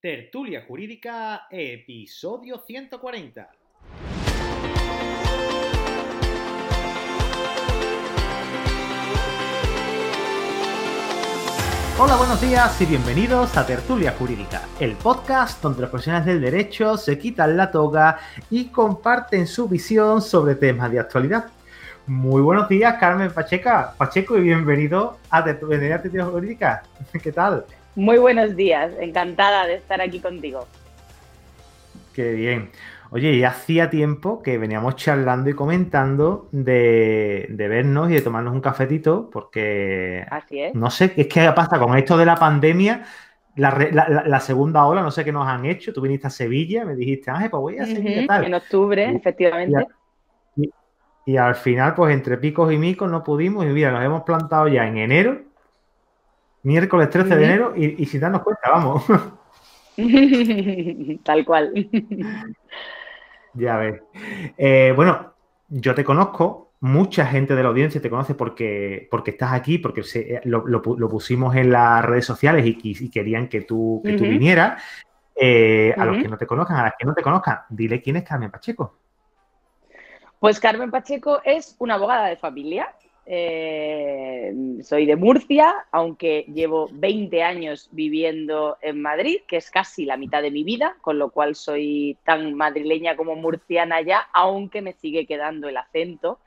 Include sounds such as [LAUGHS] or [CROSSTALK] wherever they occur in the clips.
Tertulia Jurídica, episodio 140. Hola, buenos días y bienvenidos a Tertulia Jurídica, el podcast donde los profesionales del derecho se quitan la toga y comparten su visión sobre temas de actualidad. Muy buenos días, Carmen Pacheca, Pacheco, y bienvenido a Tertulia Jurídica. [LAUGHS] ¿Qué tal? Muy buenos días, encantada de estar aquí contigo. Qué bien. Oye, ya hacía tiempo que veníamos charlando y comentando de, vernos y de tomarnos un cafetito, porque Así es. no sé, es que pasa con esto de la pandemia, la, segunda ola, no sé qué nos han hecho. Tú viniste a Sevilla, me dijiste, ah, pues voy a Sevilla tal. En octubre, efectivamente. Y, al final, pues entre picos y micos no pudimos, y mira, nos hemos plantado ya en enero, miércoles 13 de enero, y, y sin darnos cuenta, vamos. [LAUGHS] Tal cual. Ya ves. Eh, bueno, yo te conozco, mucha gente de la audiencia te conoce porque, porque estás aquí, porque eh, lo, pusimos en las redes sociales y, querían que tú, que tú vinieras. Eh, a los que no te conozcan, a las que no te conozcan, dile quién es Carmen Pacheco. Pues Carmen Pacheco es una abogada de familia eh, soy de Murcia, aunque llevo 20 años viviendo en Madrid, que es casi la mitad de mi vida, con lo cual soy tan madrileña como murciana ya, aunque me sigue quedando el acento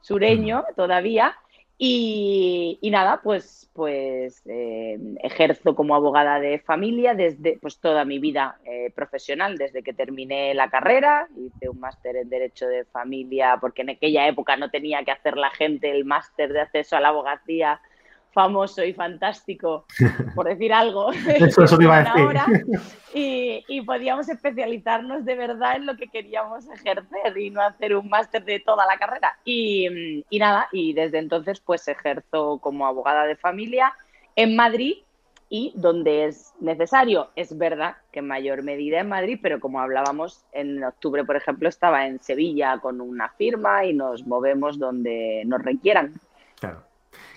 sureño todavía. Y, nada, pues, pues eh, ejerzo como abogada de familia desde pues, toda mi vida eh, profesional, desde que terminé la carrera, hice un máster en Derecho de Familia, porque en aquella época no tenía que hacer la gente el máster de acceso a la abogacía famoso y fantástico, [LAUGHS] por decir algo, [LAUGHS] eso, ahora, [LAUGHS] y, podíamos especializarnos de verdad en lo que queríamos ejercer y no hacer un máster de toda la carrera. Y, y, nada, y desde entonces pues ejerzo como abogada de familia en Madrid y donde es necesario. Es verdad que en mayor medida en Madrid, pero como hablábamos en octubre, por ejemplo, estaba en Sevilla con una firma y nos movemos donde nos requieran. Claro.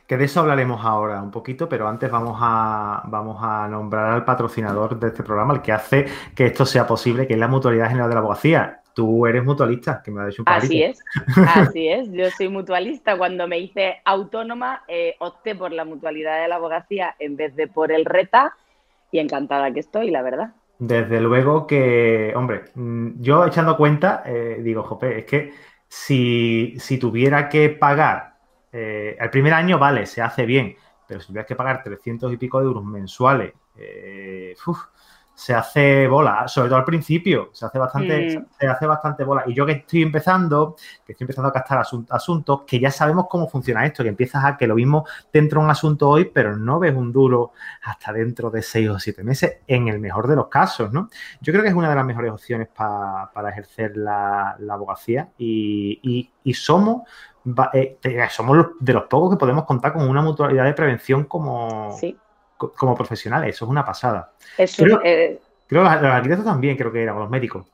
Que de eso hablaremos ahora un poquito, pero antes vamos a, vamos a nombrar al patrocinador de este programa, el que hace que esto sea posible, que es la Mutualidad General de la Abogacía. Tú eres mutualista, que me ha dicho un Así es, así es. Yo soy mutualista. Cuando me hice autónoma, eh, opté por la mutualidad de la abogacía en vez de por el RETA y encantada que estoy, la verdad. Desde luego que, hombre, mm, yo echando cuenta, eh, digo, Jope, es que si, si tuviera que pagar eh, el primer año, vale, se hace bien, pero si tuvieras que pagar 300 y pico de euros mensuales, eh, se hace bola, sobre todo al principio, se hace bastante, mm. se hace bastante bola. Y yo que estoy empezando, que estoy empezando a captar asuntos, que ya sabemos cómo funciona esto, que empiezas a que lo mismo te entra un asunto hoy, pero no ves un duro hasta dentro de seis o siete meses, en el mejor de los casos, ¿no? Yo creo que es una de las mejores opciones para ejercer la, abogacía y somos eh, somos de los pocos que podemos contar con una mutualidad de prevención como, como profesionales. Eso es una pasada. creo, eh, creo que los arquitectos también, creo que eran los médicos.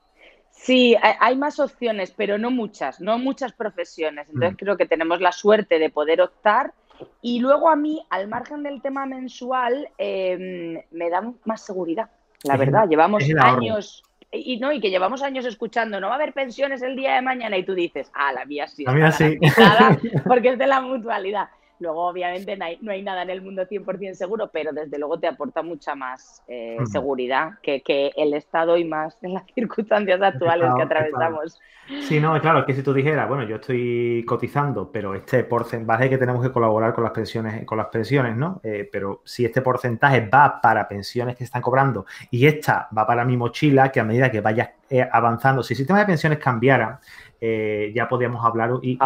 Sí, hay más opciones, pero no muchas, no muchas profesiones. Entonces mm. creo que tenemos la suerte de poder optar. Y luego a mí, al margen del tema mensual, em, me da más seguridad. La verdad, llevamos años y no, y que llevamos años escuchando, no va a haber pensiones el día de mañana, y tú dices, ah, la mía sí. La mía sí. [LAUGHS] porque es de la mutualidad. Luego, obviamente, no hay, nada en el mundo 100% seguro, pero desde luego te aporta mucha más eh, seguridad que, el Estado y más en las [LAUGHS] circunstancias actuales que atravesamos. Sí, no, claro, es que si tú dijeras, bueno, yo estoy cotizando, pero este porcentaje que tenemos que colaborar con las pensiones, con las pensiones, ¿no? Eh, pero si este porcentaje va para pensiones que están cobrando y esta va para mi mochila, que a medida que vaya eh, avanzando, si el sistema de pensiones cambiara, eh, ya podíamos hablar y,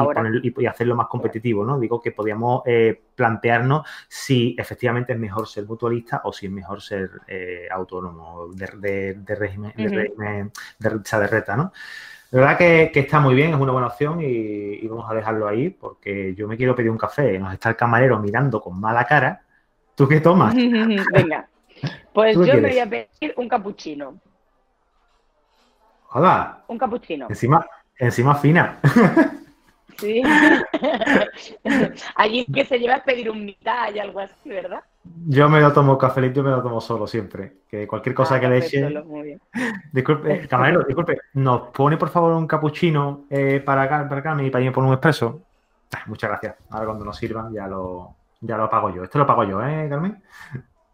hacerlo más competitivo, ¿no? Digo que podíamos eh, plantearnos si efectivamente es mejor ser mutualista o si es mejor ser eh, autónomo de, régimen, de, régimen de, reta, ¿no? La verdad que, está muy bien, es una buena opción y, vamos a dejarlo ahí porque yo me quiero pedir un café, nos está el camarero mirando con mala cara. ¿Tú qué tomas? [LAUGHS] Venga, pues yo me voy a pedir un capuchino. Hola. Un capuchino. Encima, Encima fina. Sí. [LAUGHS] Allí que se lleva a pedir un mitad y algo así, ¿verdad? Yo me lo tomo cafelito y me lo tomo solo siempre. Que cualquier cosa Ah, que le eche. solo, muy bien. Disculpe, camarero, disculpe. ¿Nos pone por favor un capuchino eh, para, Car- para Carmen y para mí por un expreso? Ah, muchas gracias. Ahora cuando nos sirva ya lo, ya lo pago yo. Esto lo pago yo, ¿eh, Carmen?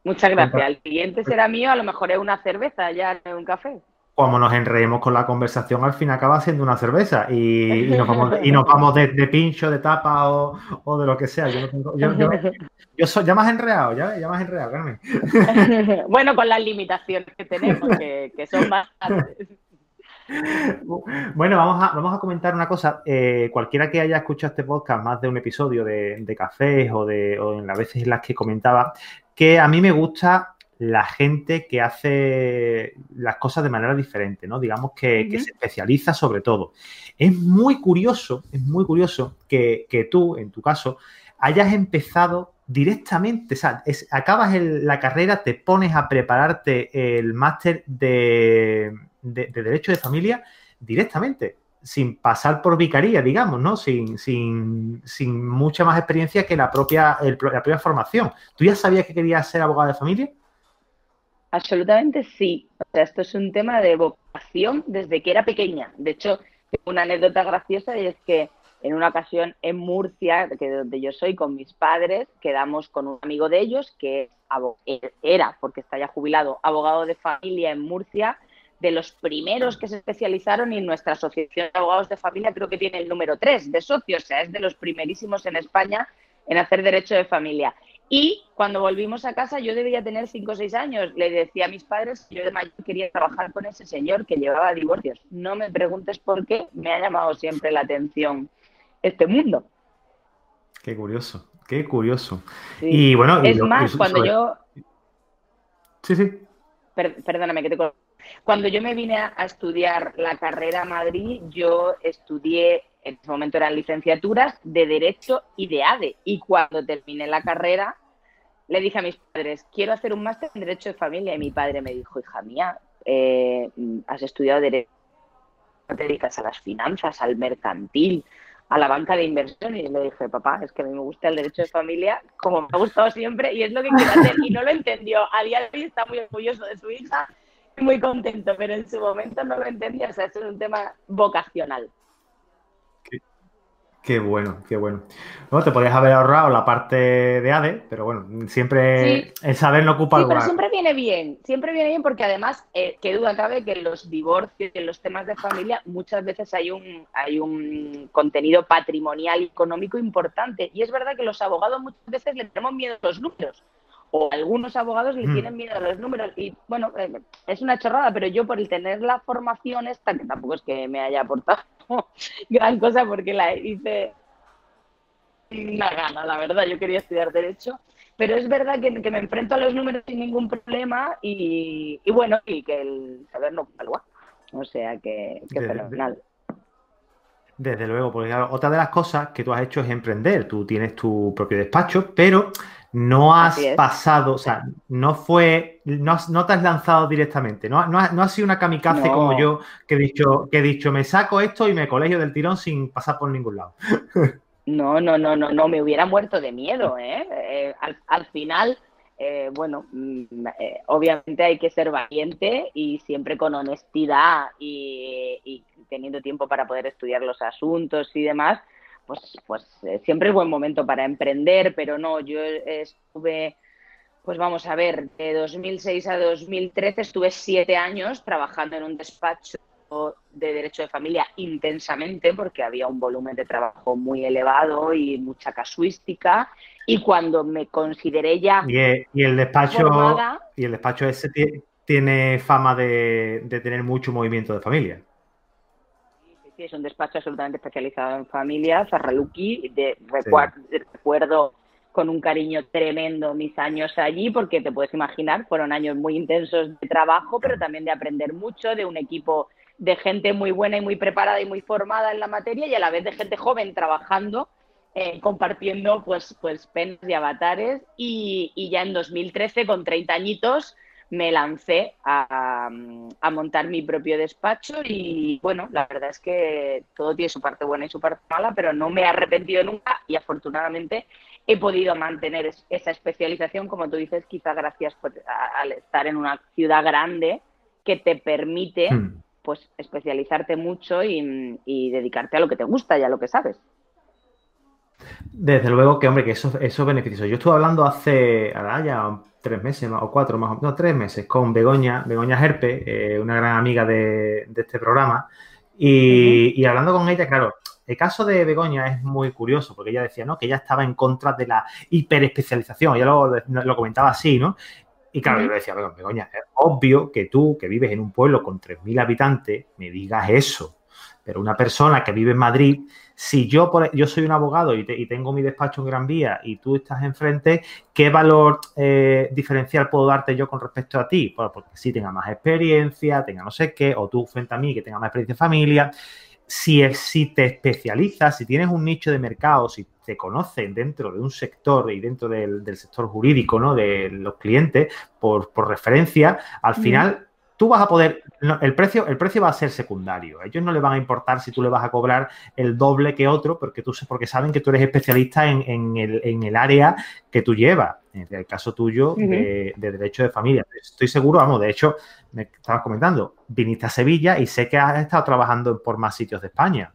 Muchas gracias. El cliente será mío, a lo mejor es una cerveza, ya no es un café. Como nos enredemos con la conversación, al fin acaba siendo una cerveza y, y nos vamos, de, y nos vamos de, de pincho, de tapa o, o, de lo que sea. Yo, no tengo, yo, yo, yo soy ya más enredado, ya, ya más enredado, Carmen. [LAUGHS] bueno, con las limitaciones que tenemos, que, que son bastantes. Bueno, vamos a, vamos a comentar una cosa. Eh, cualquiera que haya escuchado este podcast más de un episodio de, de cafés o, de, o en las veces en las que comentaba, que a mí me gusta la gente que hace las cosas de manera diferente, ¿no? Digamos que, uh -huh. que se especializa sobre todo. Es muy curioso, es muy curioso que, que tú, en tu caso, hayas empezado directamente, o sea, es, acabas el, la carrera, te pones a prepararte el máster de, de, de, Derecho de Familia directamente, sin pasar por vicaría, digamos, ¿no? Sin, sin, sin mucha más experiencia que la propia, el, la propia formación. ¿Tú ya sabías que querías ser abogada de familia? Absolutamente sí. O sea, esto es un tema de vocación desde que era pequeña. De hecho, una anécdota graciosa y es que en una ocasión en Murcia, que de donde yo soy, con mis padres, quedamos con un amigo de ellos que era, porque está ya jubilado, abogado de familia en Murcia, de los primeros que se especializaron y nuestra asociación de abogados de familia creo que tiene el número 3 de socios, o sea, es de los primerísimos en España en hacer derecho de familia. Y cuando volvimos a casa, yo debía tener 5 o 6 años. Le decía a mis padres que yo de mayor quería trabajar con ese señor que llevaba divorcios. No me preguntes por qué, me ha llamado siempre la atención este mundo. Qué curioso, qué curioso. Sí. Y bueno, es y lo, más, y cuando sobre... yo. Sí, sí. Per perdóname que te Cuando yo me vine a, a estudiar la carrera a Madrid, yo estudié en ese momento eran licenciaturas de Derecho y de ADE. Y cuando terminé la carrera, le dije a mis padres, quiero hacer un máster en Derecho de Familia. Y mi padre me dijo, hija mía, eh, has estudiado Derecho, te dedicas a las finanzas, al mercantil, a la banca de inversión. Y le dije, papá, es que a mí me gusta el Derecho de Familia, como me ha gustado siempre, y es lo que quiero hacer. Y no lo entendió. A día de hoy está muy orgulloso de su hija, muy contento, pero en su momento no lo entendía. O sea, es un tema vocacional. Qué bueno, qué bueno. Bueno, te podrías haber ahorrado la parte de ADE, pero bueno, siempre sí. el saber no ocupa sí, lugar. pero siempre viene bien, siempre viene bien porque además, eh, qué duda cabe que en los divorcios, en los temas de familia, muchas veces hay un, hay un contenido patrimonial y económico importante. Y es verdad que los abogados muchas veces le tenemos miedo a los números. O algunos abogados le mm. tienen miedo a los números. Y bueno, eh, es una chorrada, pero yo por el tener la formación esta, que tampoco es que me haya aportado [LAUGHS] gran cosa porque la hice una gana, la verdad. Yo quería estudiar Derecho, pero es verdad que, que me enfrento a los números sin ningún problema y, y bueno, y que el saber no valúa. O sea que, que desde, fenomenal. Desde luego, porque claro, otra de las cosas que tú has hecho es emprender. Tú tienes tu propio despacho, pero no has pasado, o sea, no fue, no, no, te has lanzado directamente, no, no, no has sido una kamikaze no. como yo que he, dicho, que he dicho, me saco esto y me colegio del tirón sin pasar por ningún lado. [LAUGHS] No, no, no, no, no, me hubiera muerto de miedo, ¿eh? eh al, al, final, eh, bueno, eh, obviamente hay que ser valiente y siempre con honestidad y, y teniendo tiempo para poder estudiar los asuntos y demás, pues, pues eh, siempre es buen momento para emprender, pero no, yo estuve, pues vamos a ver, de 2006 a 2013 estuve siete años trabajando en un despacho de derecho de familia intensamente porque había un volumen de trabajo muy elevado y mucha casuística y cuando me consideré ya y el, y el despacho formada, y el despacho ese tiene fama de, de tener mucho movimiento de familia Sí, es un despacho absolutamente especializado en familia, Zarraluki, de, recuerdo, sí. recuerdo con un cariño tremendo mis años allí, porque te puedes imaginar, fueron años muy intensos de trabajo, pero también de aprender mucho, de un equipo de gente muy buena y muy preparada y muy formada en la materia, y a la vez de gente joven trabajando, eh, compartiendo pues, pues penas y avatares, y, y ya en 2013, con 30 añitos, me lancé a, montar mi propio despacho y bueno, la verdad es que todo tiene su parte buena y su parte mala, pero no me he arrepentido nunca y afortunadamente he podido mantener esa especialización, como tú dices, quizá gracias al estar en una ciudad grande que te permite hmm. pues especializarte mucho y, y dedicarte a lo que te gusta y a lo que sabes. Desde luego que, hombre, que eso, eso es beneficioso. Yo estuve hablando hace, ahora ya tres meses o cuatro más, no, tres meses con Begoña, Begoña Herpe, eh, una gran amiga de, este programa, y, hablando con ella, claro, el caso de Begoña es muy curioso porque ella decía, ¿no? Que ella estaba en contra de la hiperespecialización, ella lo, lo comentaba así, ¿no? Y claro, yo le decía, Begoña, es obvio que tú, que vives en un pueblo con 3.000 habitantes, me digas eso. Pero una persona que vive en Madrid, si yo, yo soy un abogado y, tengo mi despacho en Gran Vía y tú estás enfrente, ¿qué valor eh, diferencial puedo darte yo con respecto a ti? porque si tenga más experiencia, tenga no sé qué, o tú frente a mí que tenga más experiencia en familia. Si, si te especializas, si tienes un nicho de mercado, si te conocen dentro de un sector y dentro del, sector jurídico, ¿no? De los clientes, por, referencia, al final tú vas a poder, el, precio, el precio va a ser secundario. A ellos no les van a importar si tú le vas a cobrar el doble que otro, porque, tú, porque saben que tú eres especialista en, el, área que tú llevas. En el caso tuyo de, derecho de familia. Estoy seguro, vamos, de hecho, me estabas comentando, viniste a Sevilla y sé que has estado trabajando por más sitios de España.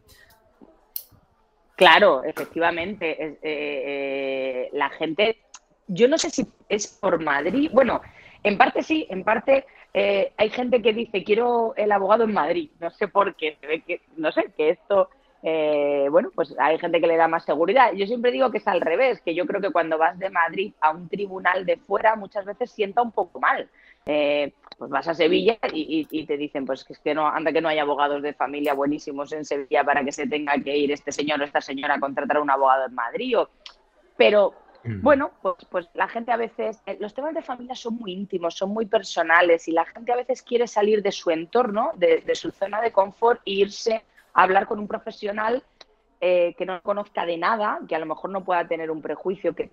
Claro, efectivamente. Eh, eh, la gente, yo no sé si es por Madrid, bueno, en parte sí, en parte eh, hay gente que dice, quiero el abogado en Madrid. No sé por qué, que, no sé, que esto, eh, bueno, pues hay gente que le da más seguridad. Yo siempre digo que es al revés, que yo creo que cuando vas de Madrid a un tribunal de fuera muchas veces sienta un poco mal. Eh, pues vas a Sevilla y, te dicen, pues que es que no, anda que no hay abogados de familia buenísimos en Sevilla para que se tenga que ir este señor o esta señora a contratar a un abogado en Madrid. pero Mm. Bueno, pues, pues la gente a veces, eh, los temas de familia son muy íntimos, son muy personales y la gente a veces quiere salir de su entorno, de, su zona de confort e irse a hablar con un profesional eh, que no conozca de nada, que a lo mejor no pueda tener un prejuicio que,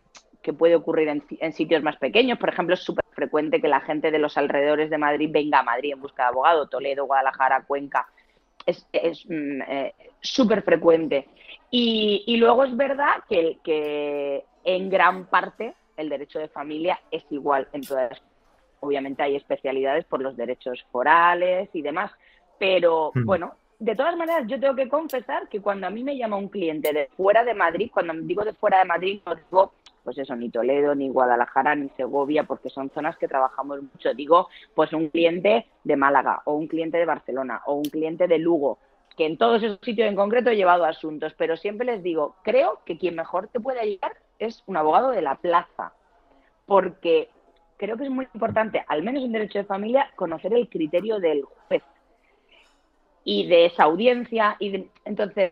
puede ocurrir en, sitios más pequeños. Por ejemplo, es súper frecuente que la gente de los alrededores de Madrid venga a Madrid en busca de abogado, Toledo, Guadalajara, Cuenca. Es mm, eh, súper frecuente. Y, y, luego es verdad que, que en gran parte el derecho de familia es igual en todas. Obviamente hay especialidades por los derechos forales y demás, pero hmm. bueno, de todas maneras yo tengo que confesar que cuando a mí me llama un cliente de fuera de Madrid, cuando digo de fuera de Madrid no digo pues eso, ni Toledo, ni Guadalajara, ni Segovia, porque son zonas que trabajamos mucho. Digo, pues un cliente de Málaga, o un cliente de Barcelona, o un cliente de Lugo, que en todos esos sitios en concreto he llevado asuntos, pero siempre les digo, creo que quien mejor te puede ayudar es un abogado de la plaza, porque creo que es muy importante, al menos en derecho de familia, conocer el criterio del juez y de esa audiencia. Y entonces,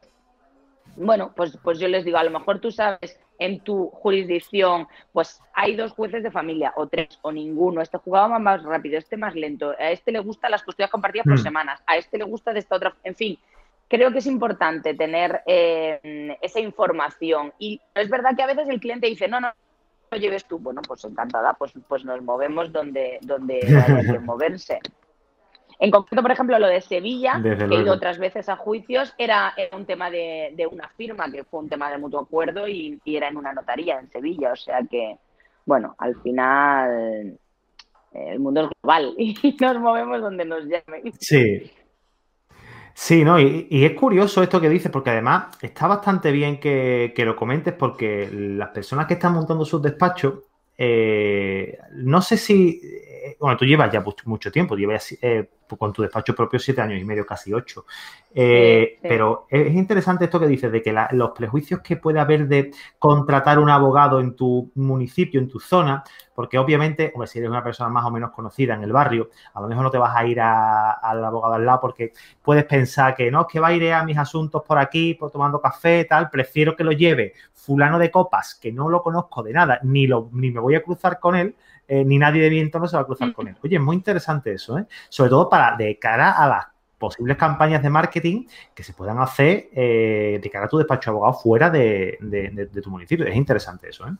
bueno, pues, pues yo les digo, a lo mejor tú sabes en tu jurisdicción, pues hay dos jueces de familia, o tres, o ninguno. Este jugaba más rápido, este más lento. A este le gustan las custodias compartidas por mm. semanas, a este le gusta de esta otra. En fin, creo que es importante tener eh, esa información. Y es verdad que a veces el cliente dice, no, no, lo lleves tú. Bueno, pues encantada, pues, pues nos movemos donde, donde hay que [LAUGHS] moverse. En concreto, por ejemplo, lo de Sevilla, que he ido otras veces a juicios, era, un tema de, una firma, que fue un tema de mutuo acuerdo y, era en una notaría en Sevilla. O sea que, bueno, al final el mundo es global [LAUGHS] y nos movemos donde nos llamen. Sí, Sí, no, y, es curioso esto que dices, porque además está bastante bien que, lo comentes, porque las personas que están montando sus despachos, eh, no sé si, eh, bueno, tú llevas ya mucho, tiempo, llevas eh, con tu despacho propio siete años y medio, casi ocho. Eh, pero es interesante esto que dices, de que los prejuicios que puede haber de contratar un abogado en tu municipio, en tu zona, porque obviamente, hombre, si eres una persona más o menos conocida en el barrio, a lo mejor no te vas a ir al abogado al lado porque puedes pensar que no, es que va a ir a mis asuntos por aquí, por tomando café, tal, prefiero que lo lleve fulano de copas, que no lo conozco de nada, ni, lo, ni me voy a cruzar con él, eh, ni nadie de viento no se va a cruzar con él. Oye, es muy interesante eso, ¿eh? Sobre todo para de cara a las posibles campañas de marketing que se puedan hacer eh, de cara a tu despacho de abogado fuera de, tu municipio. Es interesante eso, ¿eh?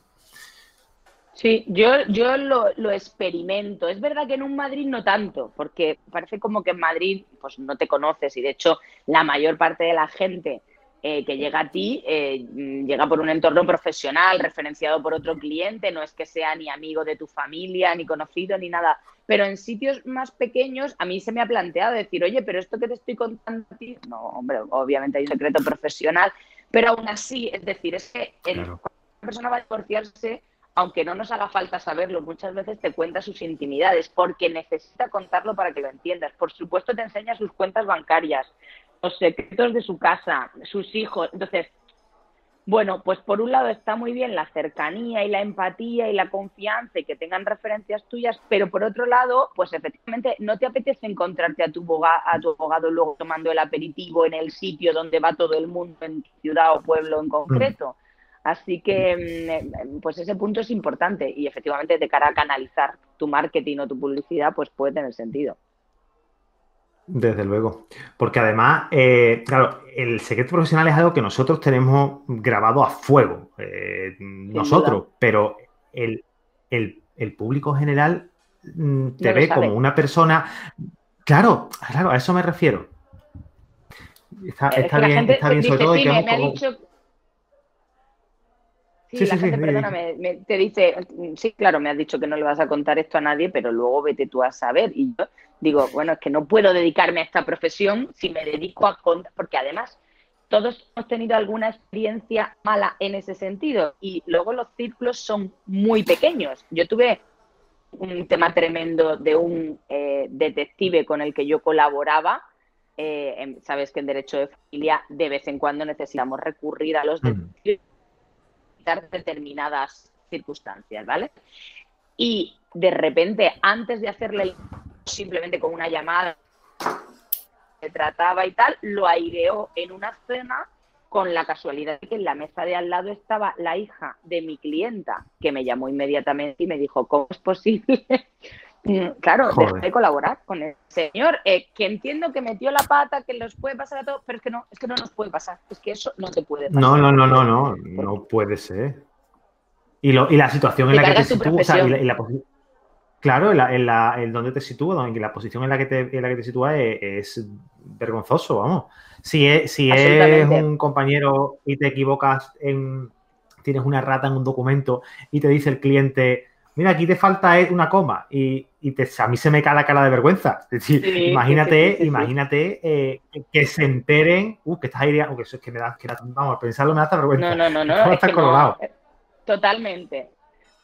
Sí, yo, yo lo, lo, experimento. Es verdad que en un Madrid no tanto, porque parece como que en Madrid pues no te conoces y de hecho la mayor parte de la gente eh, que llega a ti eh, llega por un entorno profesional, referenciado por otro cliente, no es que sea ni amigo de tu familia, ni conocido, ni nada. Pero en sitios más pequeños a mí se me ha planteado decir, oye, pero esto que te estoy contando a ti, no, hombre, obviamente hay un secreto profesional, pero aún así, es decir, es que cuando una persona va a divorciarse, aunque no nos haga falta saberlo, muchas veces te cuenta sus intimidades porque necesita contarlo para que lo entiendas. Por supuesto, te enseña sus cuentas bancarias, los secretos de su casa, sus hijos. Entonces, bueno, pues por un lado está muy bien la cercanía y la empatía y la confianza y que tengan referencias tuyas, pero por otro lado, pues efectivamente no te apetece encontrarte a tu, abogado, a tu abogado luego tomando el aperitivo en el sitio donde va todo el mundo, en ciudad o pueblo en concreto. Así que, mm, pues ese punto es importante y efectivamente de cara a canalizar tu marketing o tu publicidad, pues puede tener sentido. Desde luego. Porque además, eh, claro, el secreto profesional es algo que nosotros tenemos grabado a fuego, eh, nosotros, pero el, público general mm, te ve como una persona. Claro, claro, a eso me refiero. Está, bien, está bien, sobre todo que Sí, la gente, perdóname, te dice, sí, claro, me has dicho que no le vas a contar esto a nadie, pero luego vete tú a saber. Y yo digo, bueno, es que no puedo dedicarme a esta profesión si me dedico a contar, porque además todos hemos tenido alguna experiencia mala en ese sentido y luego los círculos son muy pequeños. Yo tuve un tema tremendo de un eh, detective con el que yo colaboraba. Eh, sabes que en derecho de familia de vez en cuando necesitamos recurrir a los detectives determinadas circunstancias, ¿vale? Y de repente, antes de hacerle simplemente con una llamada se trataba y tal, lo aireó en una cena con la casualidad de que en la mesa de al lado estaba la hija de mi clienta, que me llamó inmediatamente y me dijo, ¿cómo es posible? Mm, claro, de colaborar con el señor, eh, que entiendo que metió la pata, que los puede pasar a todos, pero es que no, es que no nos puede pasar, es que eso no te puede pasar. No, no, no, no, no, no puede ser. Y, lo, y la situación en la que te sitúas, claro, en la, en donde te sitúas, en la posición en la que te, en la que te sitúas es, vergonzoso, vamos. Si es, si es un compañero y te equivocas en, tienes una rata en un documento y te dice el cliente, mira, aquí te falta una coma y, te, a mí se me cae la cara de vergüenza. Es decir, imagínate, imagínate eh, que se enteren, uh, que estás ahí, uh, que eso es que me da, que vamos, a pensarlo me da hasta vergüenza. No, no, no, [LAUGHS] no. Es colorado. Eh, totalmente,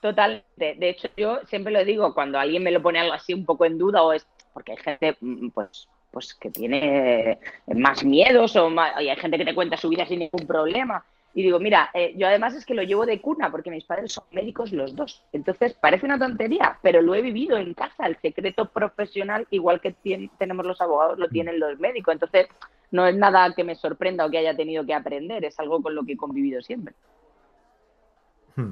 totalmente. De hecho, yo siempre lo digo, cuando alguien me lo pone algo así un poco en duda o es porque hay gente, mm, pues, pues que tiene más miedos o y hay gente que te cuenta su vida sin ningún problema. Y digo, mira, eh, yo además es que lo llevo de cuna porque mis padres son médicos los dos. Entonces, parece una tontería, pero lo he vivido en casa. El secreto profesional, igual que tenemos los abogados, lo tienen los médicos. Entonces, no es nada que me sorprenda o que haya tenido que aprender, es algo con lo que he convivido siempre. Hmm.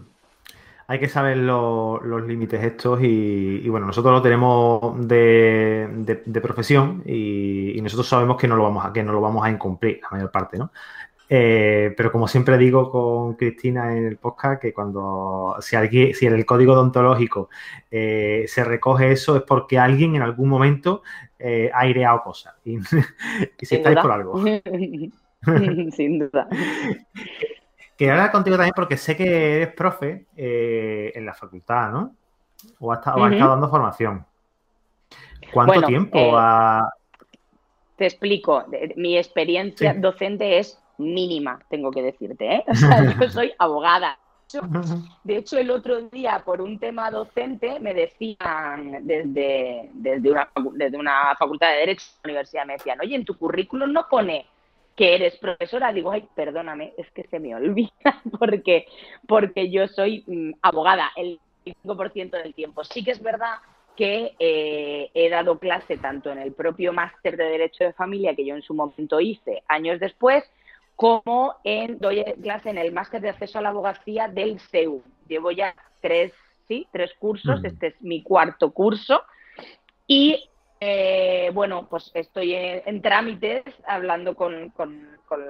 Hay que saber los límites estos y, bueno, nosotros lo tenemos de, profesión y, y, nosotros sabemos que no lo vamos a, que no lo vamos a incumplir la mayor parte, ¿no? Eh, pero como siempre digo con Cristina en el podcast, que cuando si, alguien, si en el código odontológico eh, se recoge eso es porque alguien en algún momento eh, ha aireado cosas. Y, [LAUGHS] si estáis por algo. [LAUGHS] Sin duda. [LAUGHS] Quiero hablar contigo también porque sé que eres profe en la facultad, ¿no? O has estado, dando formación. ¿Cuánto tiempo ha... Te explico. Mi experiencia docente es mínima, tengo que decirte, ¿eh? O sea, yo [LAUGHS] soy abogada. [LAUGHS] De hecho, el otro día, por un tema docente, me decían desde, desde, una, desde una facultad de Derecho de la universidad, me decían, oye, en tu currículum no pone que eres profesora. Digo, ay, perdóname, es que se me [LAUGHS] olvida porque, porque yo soy mm, abogada el 5% del tiempo. Sí que es verdad que eh, he dado clase tanto en el propio máster de Derecho de Familia que yo en su momento hice años después, como en, doy clase en el máster de acceso a la abogacía del CEU. Llevo ya tres, sí, tres cursos, este es mi cuarto curso. Y eh, bueno, pues estoy en, trámites hablando con,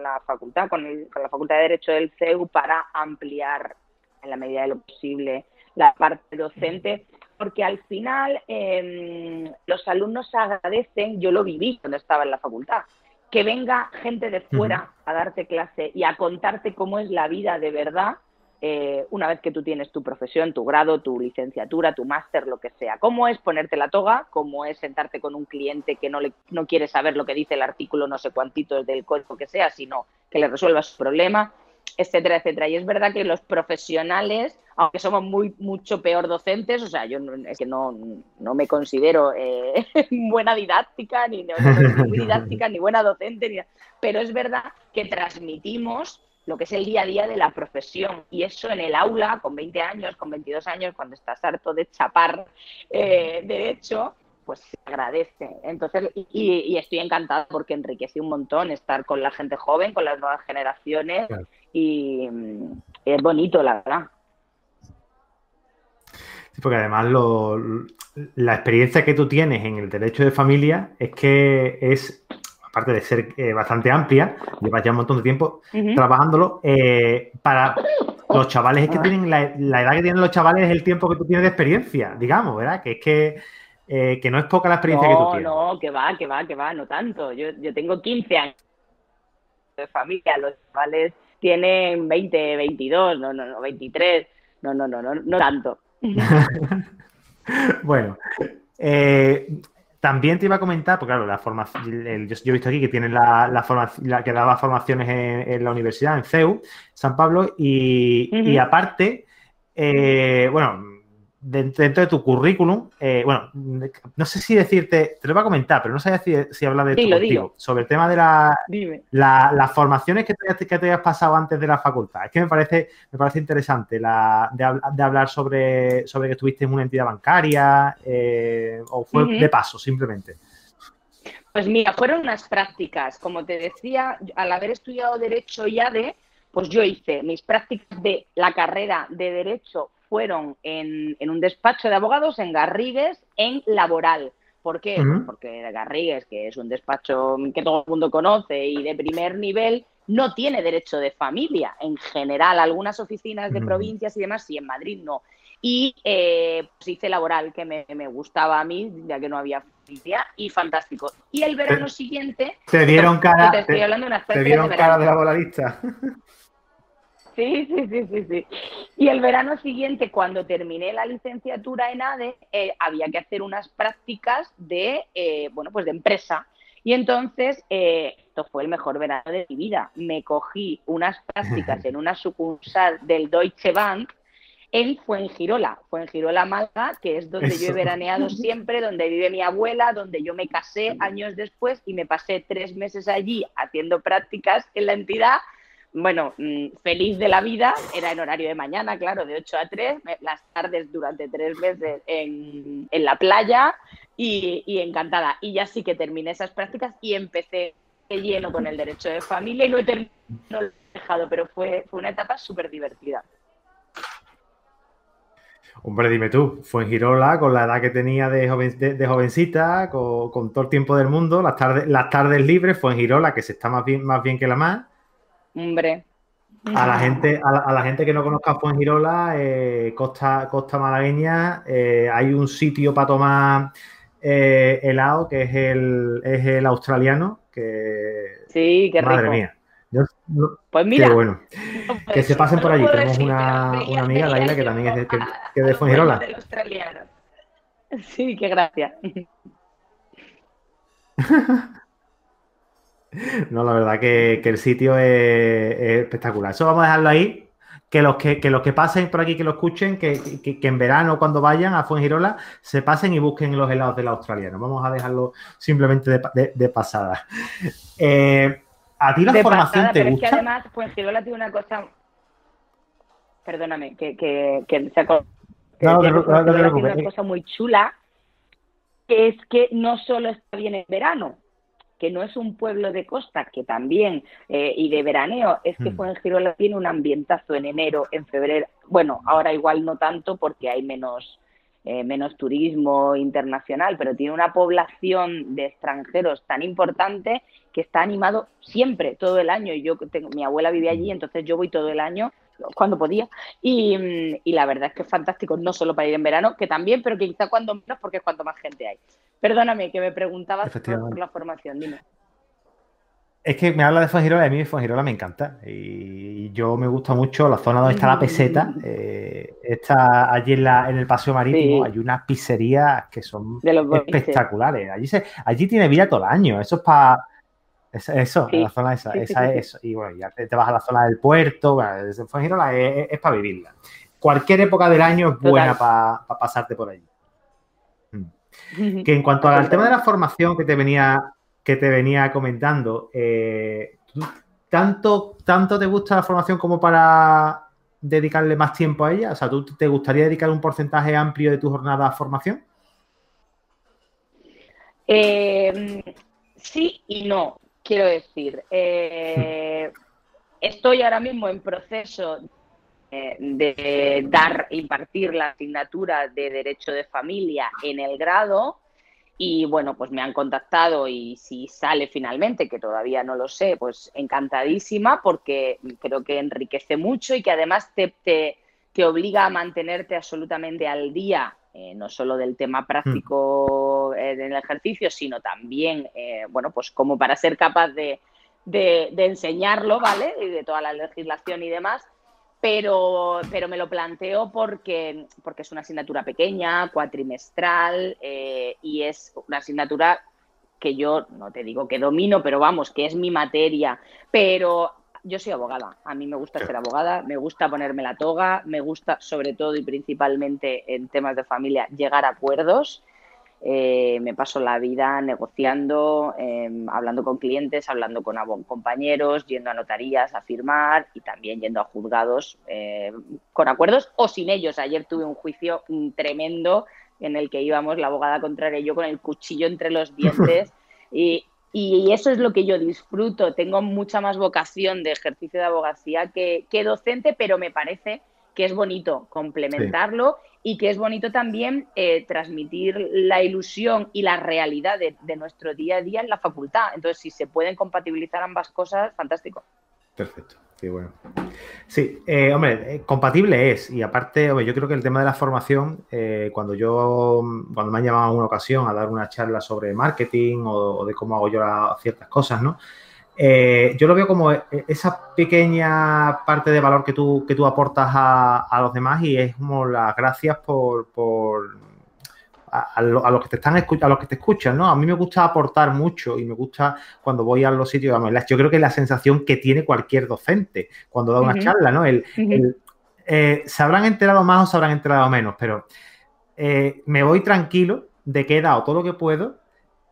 la facultad, con, la Facultad de Derecho del CEU para ampliar en la medida de lo posible la parte docente, porque al final em, los alumnos agradecen, yo lo viví cuando estaba en la facultad, que venga gente de fuera a darte clase y a contarte cómo es la vida de verdad eh, una vez que tú tienes tu profesión, tu grado, tu licenciatura, tu máster, lo que sea. ¿Cómo es ponerte la toga? ¿Cómo es sentarte con un cliente que no, le, no quiere saber lo que dice el artículo no sé cuántito del código que sea, sino que le resuelva su problema? Etcétera, etcétera. Y es verdad que los profesionales, aunque somos muy mucho peor docentes, o sea, yo es que no, no me considero eh, [LAUGHS] buena didáctica, ni, muy [LAUGHS] didáctica, ni buena docente, ni, pero es verdad que transmitimos lo que es el día a día de la profesión. Y eso en el aula, con 20 años, con 22 años, cuando estás harto de chapar eh, derecho, pues se agradece. Entonces, y, estoy encantada porque enriquece un montón estar con la gente joven, con las nuevas generaciones, y, es bonito, la verdad. Sí, porque además la experiencia que tú tienes en el derecho de familia es que es aparte de ser eh, bastante amplia, llevas ya un montón de tiempo trabajándolo, eh, para los chavales es que tienen la, edad que tienen los chavales es el tiempo que tú tienes de experiencia, digamos, ¿verdad? Que es que, eh, que no es poca la experiencia que tú tienes. No, no, que va, que va, que va, no tanto. Yo, yo tengo 15 años de familia, los chavales tienen 20, 22, no, no, no, 23, no, no, no, no, no tanto. [LAUGHS] bueno, eh, también te iba a comentar, porque claro, la formación, yo, he visto aquí que tienen la, la, que daba formaciones en, la universidad, en CEU, San Pablo, y, aparte, eh, bueno, dentro de tu currículum, eh, bueno, no sé si decirte, te lo voy a comentar, pero no sé si, si hablar de tu sobre el tema de las formaciones que te, que te hayas pasado antes de la facultad. Es que me parece, me parece interesante la, de, hablar sobre, sobre que estuviste en una entidad bancaria eh, o fue de paso, simplemente. Pues mira, fueron unas prácticas, como te decía, al haber estudiado Derecho y ADE, pues yo hice mis prácticas de la carrera de Derecho fueron en, un despacho de abogados en Garrigues, en laboral. ¿Por qué? Pues porque Garrigues, que es un despacho que todo el mundo conoce y de primer nivel, no tiene derecho de familia. En general, algunas oficinas de provincias y demás, sí, en Madrid no. Y eh, pues hice laboral, que me, gustaba a mí, ya que no había familia, y fantástico. Y el verano siguiente... Te dieron cara, te, estoy hablando de, una te dieron cara de laboralista. [LAUGHS] Sí, sí, sí, sí, sí. Y el verano siguiente, cuando terminé la licenciatura en ADE, eh, había que hacer unas prácticas de, eh, bueno, pues de empresa. Y entonces, eh, esto fue el mejor verano de mi vida. Me cogí unas prácticas [LAUGHS] en una sucursal del Deutsche Bank en Fuengirola, Fuengirola Málaga, que es donde yo he veraneado [LAUGHS] siempre, donde vive mi abuela, donde yo me casé años después y me pasé tres meses allí haciendo prácticas en la entidad bueno, mm, feliz de la vida, era en horario de mañana, claro, de 8 a 3, las tardes durante tres meses en, la playa y, encantada. Y ya sí que terminé esas prácticas y empecé lleno con el derecho de familia y no he terminado, lo he dejado, pero fue, fue una etapa súper divertida. Hombre, dime tú, fue en Girola con la edad que tenía de, de, jovencita, con, todo el tiempo del mundo, las tardes, las tardes libres, fue en Girola, que se está más bien, más bien que la más. Hombre. A la gente, a la, gente que no conozca Fuengirola, eh, Costa, Costa Malagueña, eh, hay un sitio para tomar eh, helado que es el, es el australiano, que sí, qué madre mía. pues mira, qué bueno. [LAUGHS] que se pasen por allí. Tenemos una, una amiga, Laila, que también es de, que, que de Fuengirola. Sí, qué gracia. [LAUGHS] No, la verdad que, el sitio es, espectacular. Eso vamos a dejarlo ahí. Que los que, los que pasen por aquí, que lo escuchen, que, en verano cuando vayan a Fuengirola se pasen y busquen los helados del australiano. Vamos a dejarlo simplemente de, pasada. Eh, ¿A ti la formación te gusta? Es que además Fuengirola tiene una cosa... Perdóname, que, que, que se no, no, no, una cosa muy chula, que es que no solo está bien en verano, que no es un pueblo de costa, que también, eh, y de veraneo, es que hmm. Fuengirola tiene un ambientazo en enero, en febrero. Bueno, ahora igual no tanto porque hay menos, eh, menos turismo internacional, pero tiene una población de extranjeros tan importante que está animado siempre, todo el año. Y yo tengo, mi abuela vive allí, entonces yo voy todo el año cuando podía. Y, la verdad es que es fantástico, no solo para ir en verano, que también, pero que quizá cuando menos, porque es cuanto más gente hay. Perdóname, que me preguntabas por la formación, dime. Es que me habla de Fongirola y a mí Fongirola me encanta. Y yo me gusta mucho la zona donde está la peseta. Mm. Eh, está allí en, la, en el paseo marítimo. Hay unas pizzerías que son espectaculares. Allí, se, allí tiene vida todo el año. Eso es para. Eso, la zona esa, esa es. Y bueno, ya te, vas a la zona del puerto. Bueno, Fongirola es, para vivirla. Cualquier época del año es buena para pasarte por allí. Mm. [LAUGHS] Que en cuanto al tema de la formación que te venía que te venía comentando, eh, ¿tanto, ¿tanto te gusta la formación como para dedicarle más tiempo a ella? O sea, ¿tú te gustaría dedicar un porcentaje amplio de tu jornada a formación? Eh, sí y no, quiero decir. Eh, estoy ahora mismo en proceso de dar, impartir la asignatura de Derecho de Familia en el grado. Y bueno, pues me han contactado y si sale finalmente, que todavía no lo sé, pues encantadísima porque creo que enriquece mucho y que además te, te, obliga a mantenerte absolutamente al día, eh, no solo del tema práctico mm. en el ejercicio, sino también, eh, bueno, pues como para ser capaz de, de, de enseñarlo, ¿vale? Y de toda la legislación y demás pero, pero me lo planteo porque, porque es una asignatura pequeña, cuatrimestral, eh, y es una asignatura que yo, no te digo que domino, pero vamos, que es mi materia. Pero yo soy abogada, a mí me gusta ser abogada, me gusta ponerme la toga, me gusta sobre todo y principalmente en temas de familia llegar a acuerdos eh, me paso la vida negociando, em, hablando con clientes, hablando con compañeros, yendo a notarías a firmar y también yendo a juzgados eh, con acuerdos o sin ellos. Ayer tuve un juicio tremendo en el que íbamos la abogada contraria y yo con el cuchillo entre los [LAUGHS] dientes y, y eso es lo que yo disfruto. Tengo mucha más vocación de ejercicio de abogacía que, que docente, pero me parece que es bonito complementarlo y que es bonito también eh, transmitir la ilusión y la realidad de, nuestro día a día en la facultad. Entonces, si se pueden compatibilizar ambas cosas, fantástico. Perfecto. Qué bueno. Sí, eh, hombre, eh, compatible es. Y aparte, hombre, yo creo que el tema de la formación, cuando yo, cuando me han llamado en una ocasión a dar una charla sobre marketing o, de cómo hago yo ciertas cosas, ¿no? Eh, yo lo veo como esa pequeña parte de valor que tú, que tú aportas a, los demás y es como las gracias por, a, los que te están a los que te escuchan, ¿no? A mí me gusta aportar mucho y me gusta cuando voy a los sitios, yo creo que es la sensación que tiene cualquier docente cuando da una charla, ¿no? El, eh, se habrán enterado más o se habrán enterado menos, pero eh, me voy tranquilo de que he dado todo lo que puedo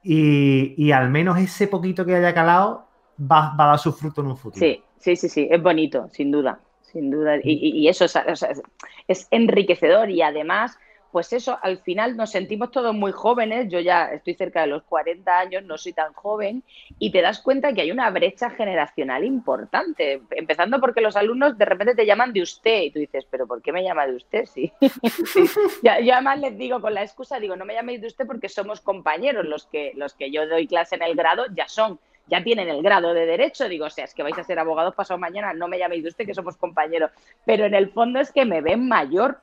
y, y al menos ese poquito que haya calado va, a dar su fruto en un futuro. Sí, sí, sí, sí, es bonito, sin duda, sin duda. Y, eso es, enriquecedor y además, pues eso, al final nos sentimos todos muy jóvenes, yo ya estoy cerca de los 40 años, no soy tan joven, y te das cuenta que hay una brecha generacional importante, empezando porque los alumnos de repente te llaman de usted y tú dices, pero ¿por qué me llama de usted? [LAUGHS] Sí. Ya, yo además les digo con la excusa, digo, no me llaméis de usted porque somos compañeros, los que, los que yo doy clase en el grado ya son ya tienen el grado de derecho, digo, o sea, es que vais a ser abogados pasado mañana, no me llaméis de usted que somos compañeros, pero en el fondo es que me ven mayor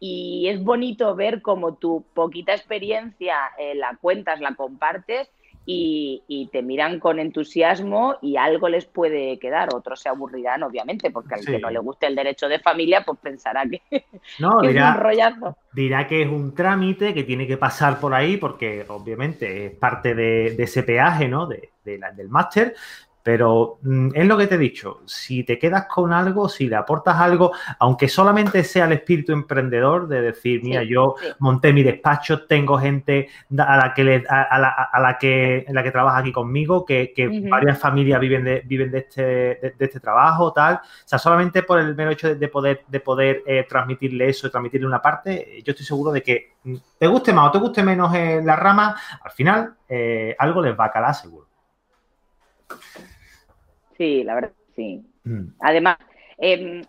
y, es bonito ver como tu poquita experiencia eh, la cuentas, la compartes y, te miran con entusiasmo y algo les puede quedar. Otros se aburrirán, obviamente, porque al que no le guste el derecho de familia, pues pensará que, [LAUGHS] no, dirá, es un rollazo. Dirá que es un trámite que tiene que pasar por ahí, porque obviamente es parte de, ese peaje, ¿no? De, del máster, pero mm, es lo que te he dicho, si te quedas con algo, si le aportas algo, aunque solamente sea el espíritu emprendedor de decir, mira, yo monté mi despacho, tengo gente a la que a, la, que la que trabaja aquí conmigo, que, varias familias viven de, viven de este, de, este trabajo, tal. O sea, solamente por el mero hecho de, poder, de poder eh, transmitirle eso, transmitirle una parte, yo estoy seguro de que mm, te guste más o te guste menos en la rama, al final eh, algo les va a calar seguro. Sí, la verdad, sí. Mm. Además, em,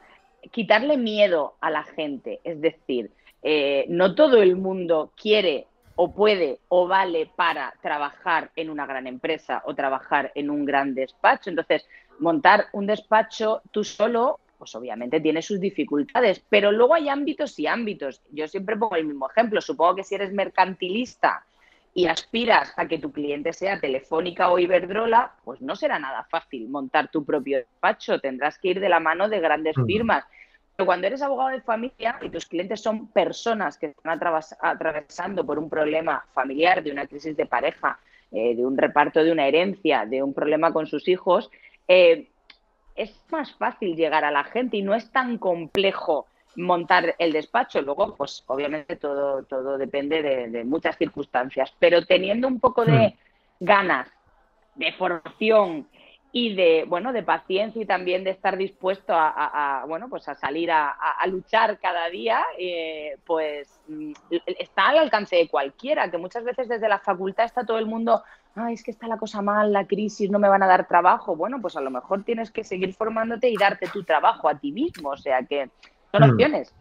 quitarle miedo a la gente, es decir, eh, no todo el mundo quiere o puede o vale para trabajar en una gran empresa o trabajar en un gran despacho. Entonces, montar un despacho tú solo pues obviamente tiene sus dificultades, pero luego hay ámbitos y ámbitos. Yo siempre pongo el mismo ejemplo. Supongo que si eres mercantilista y aspiras a que tu cliente sea Telefónica o Iberdrola, pues no será nada fácil montar tu propio despacho. Tendrás que ir de la mano de grandes firmas. Pero cuando eres abogado de familia y tus clientes son personas que están atravesando por un problema familiar, de una crisis de pareja, eh, de un reparto de una herencia, de un problema con sus hijos, eh, es más fácil llegar a la gente y no es tan complejo montar el despacho. Luego, pues obviamente todo, todo depende de, muchas circunstancias, pero teniendo un poco de hmm. ganas, de formación y de, bueno, de paciencia y también de estar dispuesto a, bueno, pues a salir a, luchar cada día, eh, pues mm, está al alcance de cualquiera, que muchas veces desde la facultad está todo el mundo, ay, es que está la cosa mal, la crisis, no me van a dar trabajo. Bueno, pues a lo mejor tienes que seguir formándote y darte tu trabajo a ti mismo, o sea que son hmm. opciones.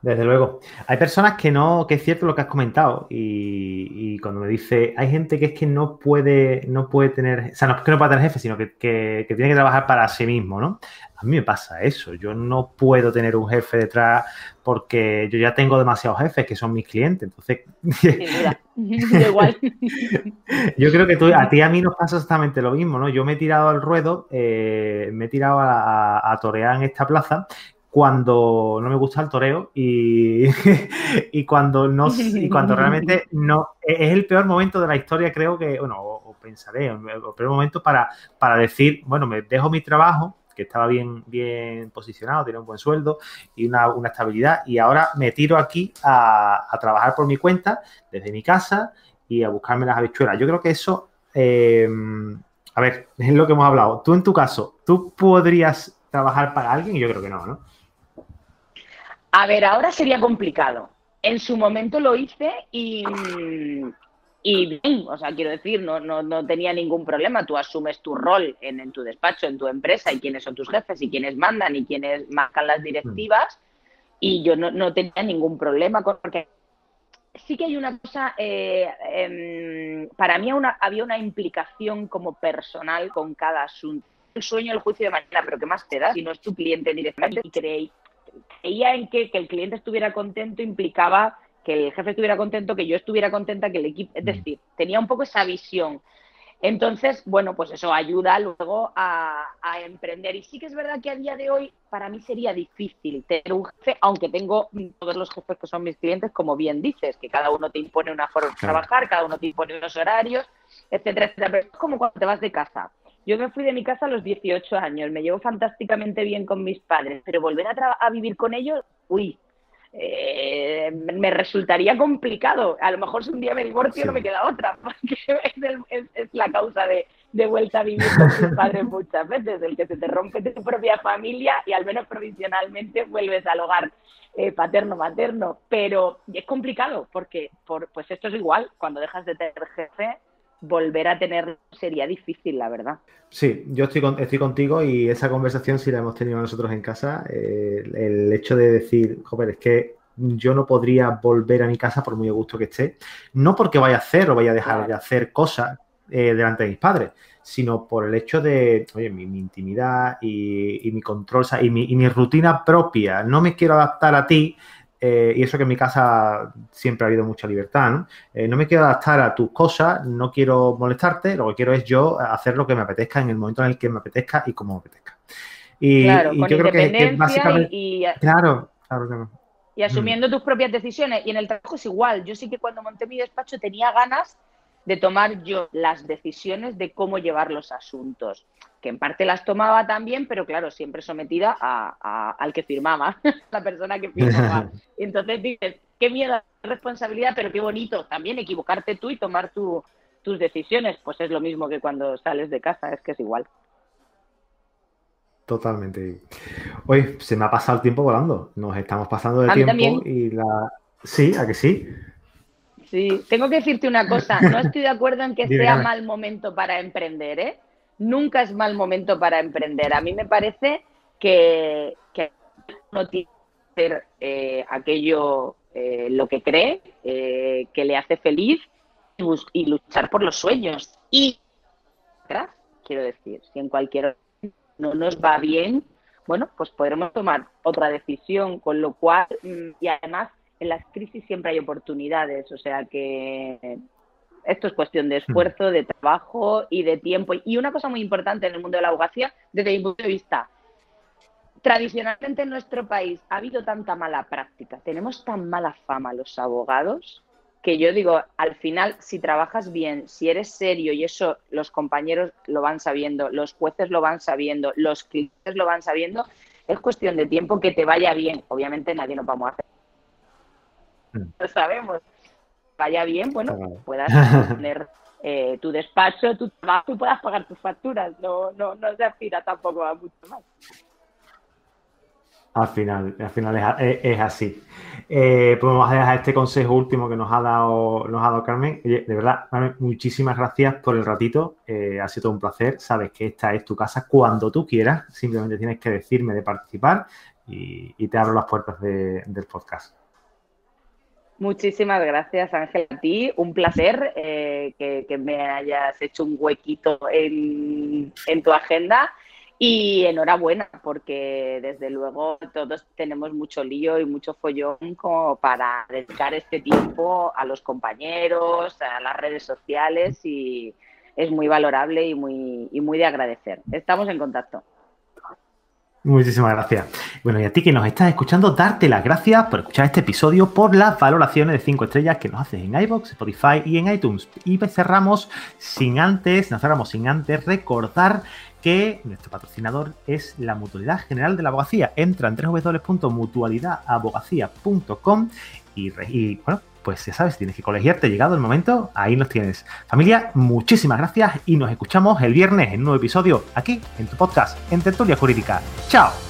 Desde luego. Hay personas que no, que es cierto lo que has comentado. Y, cuando me dice, hay gente que es que no puede, no puede tener, o sea, no que no puede tener jefe, sino que, tiene que trabajar para sí mismo, ¿no? A mí me pasa eso. Yo no puedo tener un jefe detrás porque yo ya tengo demasiados jefes que son mis clientes. Entonces, [LAUGHS] igual. [LAUGHS] yo creo que tú, a ti y a mí nos pasa exactamente lo mismo, ¿no? Yo me he tirado al ruedo, eh, me he tirado a, a torear en esta plaza cuando no me gusta el toreo y, [LAUGHS] y cuando no y cuando realmente [LAUGHS] no es el peor momento de la historia creo que bueno o, pensaré el peor momento para, para decir bueno me dejo mi trabajo que estaba bien bien posicionado tenía un buen sueldo y una, estabilidad y ahora me tiro aquí a, trabajar por mi cuenta desde mi casa y a buscarme las habichuelas. Yo creo que eso eh, a ver es lo que hemos hablado. Tú en tu caso tú podrías trabajar para alguien yo creo que no no a ver, ahora sería complicado. En su momento lo hice y, y bien, o sea, quiero decir, no, no, no, tenía ningún problema. Tú asumes tu rol en, en, tu despacho, en tu empresa, y quiénes son tus jefes, y quiénes mandan, y quiénes marcan las directivas, y yo no, no tenía ningún problema, con, porque sí que hay una cosa, eh, em, para mí había una implicación como personal con cada asunto. El sueño, el juicio de mañana, pero ¿qué más te da si no es tu cliente directamente y creéis creía en que, que el cliente estuviera contento implicaba que el jefe estuviera contento, que yo estuviera contenta, que el equipo, es mm. decir, tenía un poco esa visión. Entonces, bueno, pues eso ayuda luego a, emprender. Y sí que es verdad que a día de hoy para mí sería difícil tener un jefe, aunque tengo todos los jefes que son mis clientes, como bien dices, que cada uno te impone una forma de trabajar, cada uno te impone unos horarios, etcétera, etcétera. Pero es como cuando te vas de casa. Yo me fui de mi casa a los 18 años, me llevo fantásticamente bien con mis padres, pero volver a, vivir con ellos, uy, eh, me resultaría complicado. A lo mejor si un día me divorcio no me queda otra, [LAUGHS] porque es, la causa de, vuelta a vivir con tus padres [LAUGHS] muchas veces, el que se te rompe tu propia familia y al menos provisionalmente vuelves al hogar eh, paterno-materno. Pero es complicado porque por, pues esto es igual, cuando dejas de tener jefe, volver a tener sería difícil, la verdad. Sí, yo estoy, estoy contigo y esa conversación sí la hemos tenido nosotros en casa. Eh, el hecho de decir, joder, es que yo no podría volver a mi casa por muy a gusto que esté, no porque vaya a hacer o vaya a dejar de hacer cosas eh, delante de mis padres, sino por el hecho de, oye, mi, intimidad y, mi control y mi, y mi rutina propia. No me quiero adaptar a ti eh, y eso que en mi casa siempre ha habido mucha libertad, ¿no? Eh, no me quiero adaptar a tus cosas, no quiero molestarte, lo que quiero es yo hacer lo que me apetezca en el momento en el que me apetezca y como me apetezca. Y, claro, yo creo que, básicamente... Y, claro, claro Y asumiendo tus propias decisiones. Y en el trabajo es igual. Yo sí que cuando monté mi despacho tenía ganas de tomar yo las decisiones de cómo llevar los asuntos que en parte las tomaba también, pero claro, siempre sometida a, al que firmaba, [LAUGHS] la persona que firmaba. [LAUGHS] Entonces dices, qué miedo, responsabilidad, pero qué bonito también equivocarte tú y tomar tus decisiones. Pues es lo mismo que cuando sales de casa, es que es igual. Totalmente. Oye, se me ha pasado el tiempo volando. Nos estamos pasando de tiempo y la. Sí, ¿a que sí? Sí, tengo que decirte una cosa. No estoy de acuerdo en que [LAUGHS] sea mal momento para emprender, ¿eh? Nunca es mal momento para emprender. A mí me parece que, que uno tiene que hacer eh, aquello, eh, lo que cree, eh, que le hace feliz y, luchar por los sueños. Y, quiero decir, si en cualquier no nos va bien, bueno, pues podremos tomar otra decisión, con lo cual, mm, y además en las crisis siempre hay oportunidades, o sea que esto es cuestión de hmm. esfuerzo, de trabajo y de tiempo. Y una cosa muy importante en el mundo de la abogacía, desde mi punto de vista, tradicionalmente en nuestro país ha habido tanta mala práctica, tenemos tan mala fama los abogados, que yo digo, al final, si trabajas bien, si eres serio, y eso los compañeros lo van sabiendo, los jueces lo van sabiendo, los clientes lo van sabiendo, es cuestión de tiempo que te vaya bien. Obviamente nadie nos vamos a hacer. Hmm. Lo sabemos. Vaya bien, bueno, puedas [LAUGHS] tener eh, tu despacho, tu trabajo y puedas pagar tus facturas. No, no, no se aspira tampoco a mucho más. Al final, al final es, así. Eh, pues vamos a dejar este consejo último que nos ha dado, nos ha dado Carmen. de verdad, Carmen, muchísimas gracias por el ratito. Eh, ha sido un placer. Sabes que esta es tu casa cuando tú quieras. Simplemente tienes que decirme de participar y, te abro las puertas del podcast. Muchísimas gracias, Ángel, a ti. Un placer eh, que, me hayas hecho un huequito en, en tu agenda. Y enhorabuena, porque desde luego todos tenemos mucho lío y mucho follón como para dedicar este tiempo a los compañeros, a las redes sociales y es muy valorable y muy, y muy de agradecer. Estamos en contacto. Muchísimas gracias. Bueno, y a ti que nos estás escuchando, darte las gracias por escuchar este episodio, por las valoraciones de 5 estrellas que nos haces en iBox, Spotify y en iTunes. Y cerramos sin antes, nos cerramos sin antes recordar que nuestro patrocinador es la Mutualidad General de la Abogacía. Entra en www.mutualidadabogacía.com y, y, bueno, pues ya sabes, tienes que colegiarte, llegado el momento, ahí nos tienes. Familia, muchísimas gracias y nos escuchamos el viernes en un nuevo episodio aquí en tu podcast, en Tertulia Jurídica. ¡Chao!